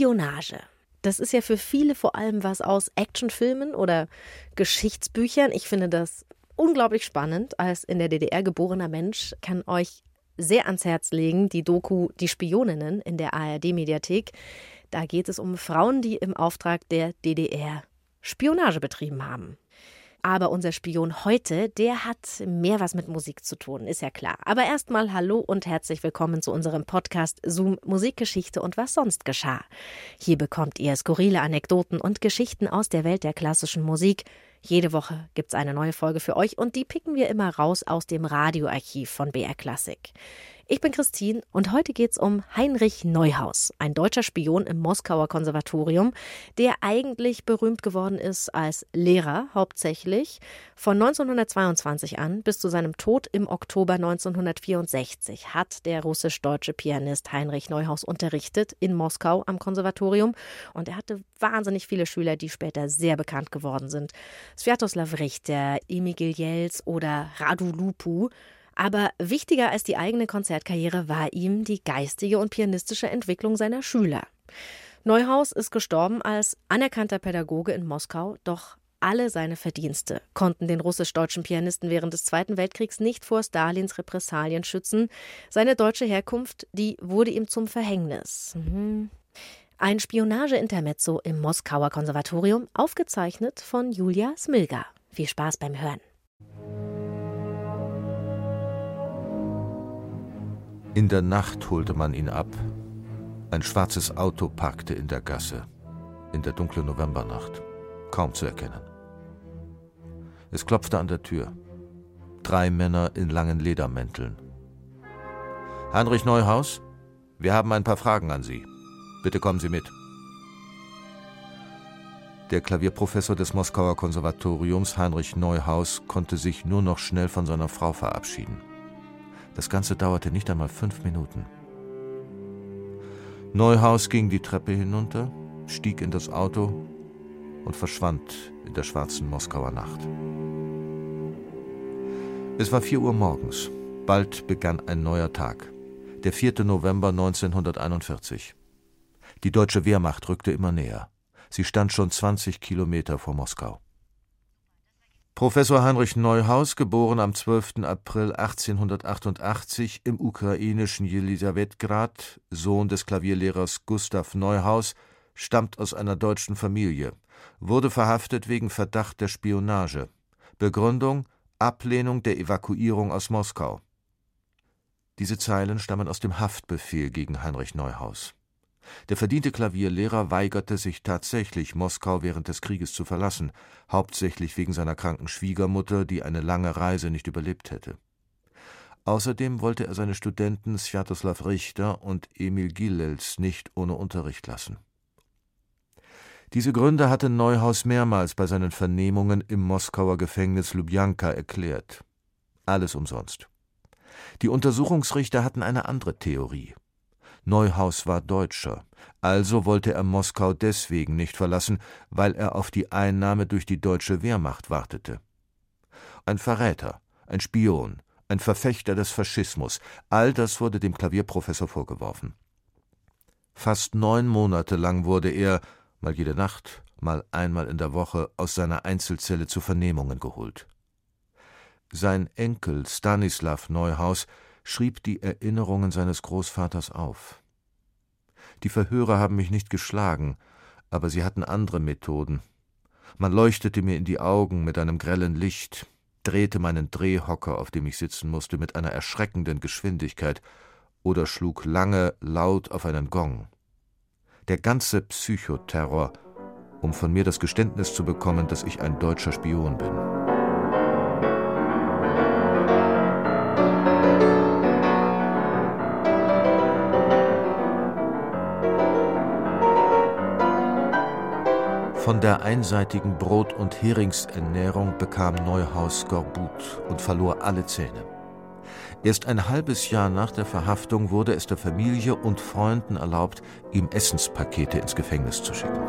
Spionage. Das ist ja für viele vor allem was aus Actionfilmen oder Geschichtsbüchern. Ich finde das unglaublich spannend. Als in der DDR geborener Mensch kann euch sehr ans Herz legen die Doku Die Spioninnen in der ARD-Mediathek. Da geht es um Frauen, die im Auftrag der DDR Spionage betrieben haben. Aber unser Spion heute, der hat mehr was mit Musik zu tun, ist ja klar. Aber erstmal hallo und herzlich willkommen zu unserem Podcast Zoom Musikgeschichte und was sonst geschah. Hier bekommt ihr skurrile Anekdoten und Geschichten aus der Welt der klassischen Musik. Jede Woche gibt's eine neue Folge für euch und die picken wir immer raus aus dem Radioarchiv von BR Classic. Ich bin Christine und heute geht's um Heinrich Neuhaus, ein deutscher Spion im Moskauer Konservatorium, der eigentlich berühmt geworden ist als Lehrer hauptsächlich von 1922 an bis zu seinem Tod im Oktober 1964 hat der russisch-deutsche Pianist Heinrich Neuhaus unterrichtet in Moskau am Konservatorium und er hatte wahnsinnig viele Schüler, die später sehr bekannt geworden sind. Sviatoslav Richter, Emil Jels oder Radu Lupu. Aber wichtiger als die eigene Konzertkarriere war ihm die geistige und pianistische Entwicklung seiner Schüler. Neuhaus ist gestorben als anerkannter Pädagoge in Moskau, doch alle seine Verdienste konnten den russisch-deutschen Pianisten während des Zweiten Weltkriegs nicht vor Stalins Repressalien schützen. Seine deutsche Herkunft, die wurde ihm zum Verhängnis. Mhm. Ein Spionage-Intermezzo im Moskauer Konservatorium, aufgezeichnet von Julia Smilga. Viel Spaß beim Hören. In der Nacht holte man ihn ab. Ein schwarzes Auto parkte in der Gasse, in der dunklen Novembernacht, kaum zu erkennen. Es klopfte an der Tür. Drei Männer in langen Ledermänteln. Heinrich Neuhaus, wir haben ein paar Fragen an Sie. Bitte kommen Sie mit. Der Klavierprofessor des Moskauer Konservatoriums, Heinrich Neuhaus, konnte sich nur noch schnell von seiner Frau verabschieden. Das Ganze dauerte nicht einmal fünf Minuten. Neuhaus ging die Treppe hinunter, stieg in das Auto und verschwand in der schwarzen Moskauer Nacht. Es war vier Uhr morgens. Bald begann ein neuer Tag. Der 4. November 1941. Die deutsche Wehrmacht rückte immer näher. Sie stand schon 20 Kilometer vor Moskau. Professor Heinrich Neuhaus, geboren am 12. April 1888 im ukrainischen Jelisawetgrad, Sohn des Klavierlehrers Gustav Neuhaus, stammt aus einer deutschen Familie, wurde verhaftet wegen Verdacht der Spionage. Begründung Ablehnung der Evakuierung aus Moskau. Diese Zeilen stammen aus dem Haftbefehl gegen Heinrich Neuhaus. Der verdiente Klavierlehrer weigerte sich tatsächlich, Moskau während des Krieges zu verlassen, hauptsächlich wegen seiner kranken Schwiegermutter, die eine lange Reise nicht überlebt hätte. Außerdem wollte er seine Studenten Sviatoslav Richter und Emil Gilels nicht ohne Unterricht lassen. Diese Gründe hatte Neuhaus mehrmals bei seinen Vernehmungen im Moskauer Gefängnis Lubjanka erklärt. Alles umsonst. Die Untersuchungsrichter hatten eine andere Theorie. Neuhaus war Deutscher, also wollte er Moskau deswegen nicht verlassen, weil er auf die Einnahme durch die deutsche Wehrmacht wartete. Ein Verräter, ein Spion, ein Verfechter des Faschismus, all das wurde dem Klavierprofessor vorgeworfen. Fast neun Monate lang wurde er, mal jede Nacht, mal einmal in der Woche, aus seiner Einzelzelle zu Vernehmungen geholt. Sein Enkel Stanislav Neuhaus schrieb die Erinnerungen seines Großvaters auf. Die Verhörer haben mich nicht geschlagen, aber sie hatten andere Methoden. Man leuchtete mir in die Augen mit einem grellen Licht, drehte meinen Drehhocker, auf dem ich sitzen musste, mit einer erschreckenden Geschwindigkeit oder schlug lange laut auf einen Gong. Der ganze Psychoterror, um von mir das Geständnis zu bekommen, dass ich ein deutscher Spion bin. Von der einseitigen Brot- und Heringsernährung bekam Neuhaus Skorbut und verlor alle Zähne. Erst ein halbes Jahr nach der Verhaftung wurde es der Familie und Freunden erlaubt, ihm Essenspakete ins Gefängnis zu schicken.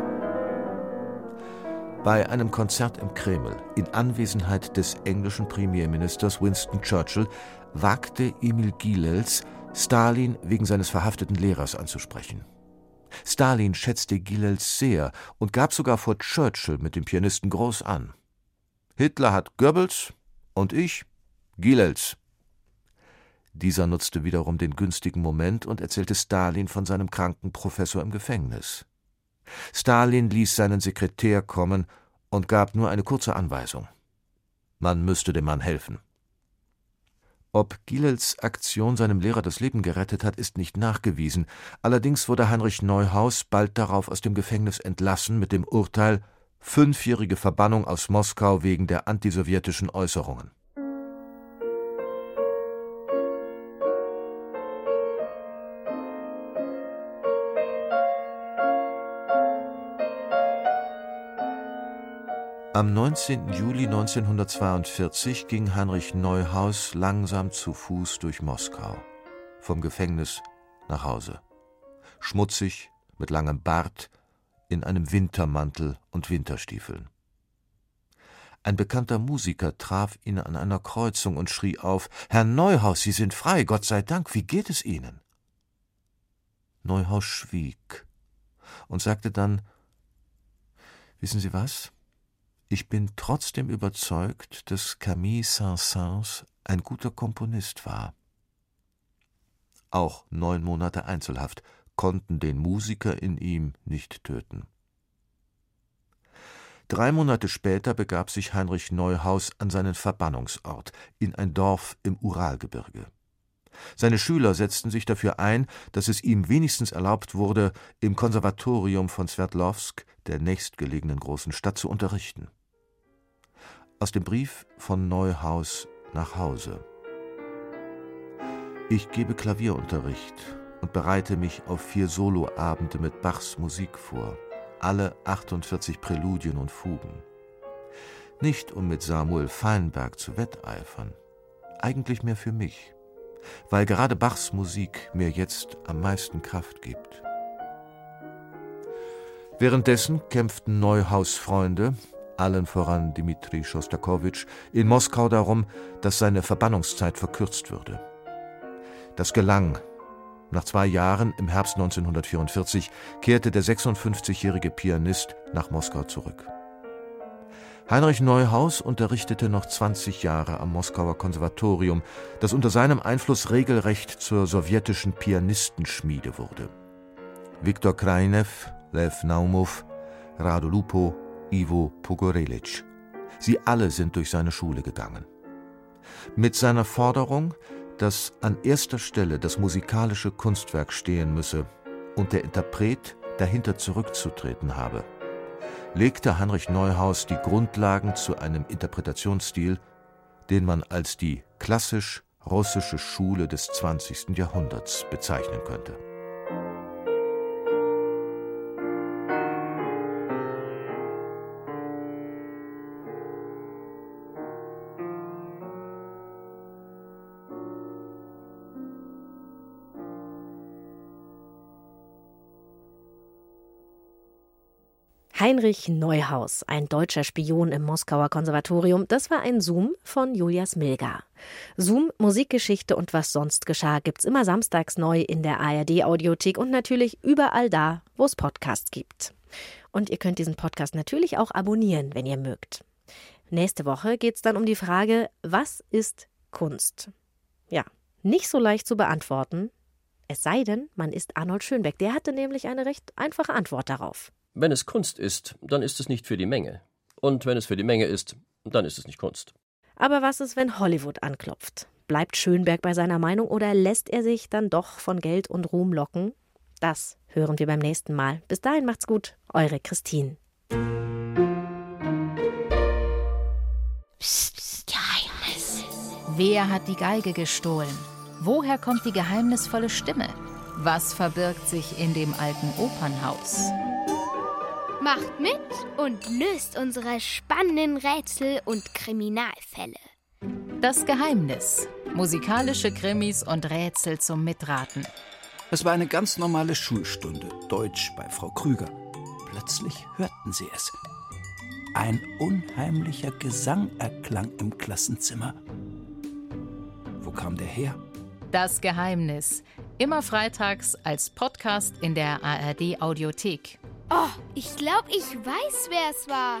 Bei einem Konzert im Kreml in Anwesenheit des englischen Premierministers Winston Churchill wagte Emil Gilels, Stalin wegen seines verhafteten Lehrers anzusprechen. Stalin schätzte Gilels sehr und gab sogar vor Churchill mit dem Pianisten groß an. Hitler hat Goebbels und ich Gilels. Dieser nutzte wiederum den günstigen Moment und erzählte Stalin von seinem kranken Professor im Gefängnis. Stalin ließ seinen Sekretär kommen und gab nur eine kurze Anweisung. Man müsste dem Mann helfen. Ob Gilels Aktion seinem Lehrer das Leben gerettet hat, ist nicht nachgewiesen. Allerdings wurde Heinrich Neuhaus bald darauf aus dem Gefängnis entlassen mit dem Urteil fünfjährige Verbannung aus Moskau wegen der antisowjetischen Äußerungen. Am 19. Juli 1942 ging Heinrich Neuhaus langsam zu Fuß durch Moskau, vom Gefängnis nach Hause. Schmutzig, mit langem Bart, in einem Wintermantel und Winterstiefeln. Ein bekannter Musiker traf ihn an einer Kreuzung und schrie auf Herr Neuhaus, Sie sind frei, Gott sei Dank, wie geht es Ihnen? Neuhaus schwieg und sagte dann Wissen Sie was? Ich bin trotzdem überzeugt, dass Camille Saint-Saëns ein guter Komponist war. Auch neun Monate Einzelhaft konnten den Musiker in ihm nicht töten. Drei Monate später begab sich Heinrich Neuhaus an seinen Verbannungsort, in ein Dorf im Uralgebirge. Seine Schüler setzten sich dafür ein, dass es ihm wenigstens erlaubt wurde, im Konservatorium von Sverdlovsk, der nächstgelegenen großen Stadt, zu unterrichten. Aus dem Brief von Neuhaus nach Hause. Ich gebe Klavierunterricht und bereite mich auf vier Soloabende mit Bachs Musik vor, alle 48 Präludien und Fugen. Nicht um mit Samuel Feinberg zu wetteifern, eigentlich mehr für mich, weil gerade Bachs Musik mir jetzt am meisten Kraft gibt. Währenddessen kämpften Neuhaus Freunde, allen voran Dmitri Schostakowitsch, in Moskau darum, dass seine Verbannungszeit verkürzt würde. Das gelang. Nach zwei Jahren, im Herbst 1944, kehrte der 56-jährige Pianist nach Moskau zurück. Heinrich Neuhaus unterrichtete noch 20 Jahre am Moskauer Konservatorium, das unter seinem Einfluss regelrecht zur sowjetischen Pianistenschmiede wurde. Viktor Krainev, Lev Naumov, Rado Lupo, Ivo Pogorelic. Sie alle sind durch seine Schule gegangen. Mit seiner Forderung, dass an erster Stelle das musikalische Kunstwerk stehen müsse und der Interpret dahinter zurückzutreten habe, legte Heinrich Neuhaus die Grundlagen zu einem Interpretationsstil, den man als die klassisch russische Schule des 20. Jahrhunderts bezeichnen könnte. Heinrich Neuhaus, ein deutscher Spion im Moskauer Konservatorium, das war ein Zoom von Julias Milger. Zoom, Musikgeschichte und was sonst geschah gibt's immer samstags neu in der ARD Audiothek und natürlich überall da, wo es Podcasts gibt. Und ihr könnt diesen Podcast natürlich auch abonnieren, wenn ihr mögt. Nächste Woche geht's dann um die Frage, was ist Kunst? Ja, nicht so leicht zu beantworten, es sei denn, man ist Arnold Schönbeck. Der hatte nämlich eine recht einfache Antwort darauf. Wenn es Kunst ist, dann ist es nicht für die Menge. Und wenn es für die Menge ist, dann ist es nicht Kunst. Aber was ist, wenn Hollywood anklopft? Bleibt Schönberg bei seiner Meinung oder lässt er sich dann doch von Geld und Ruhm locken? Das hören wir beim nächsten Mal. Bis dahin macht's gut, eure Christine. Psst, psst, Geheimnis. Wer hat die Geige gestohlen? Woher kommt die geheimnisvolle Stimme? Was verbirgt sich in dem alten Opernhaus? Macht mit und löst unsere spannenden Rätsel und Kriminalfälle. Das Geheimnis. Musikalische Krimis und Rätsel zum Mitraten. Es war eine ganz normale Schulstunde, Deutsch bei Frau Krüger. Plötzlich hörten sie es. Ein unheimlicher Gesang erklang im Klassenzimmer. Wo kam der her? Das Geheimnis. Immer freitags als Podcast in der ARD Audiothek. Oh, ich glaube, ich weiß, wer es war.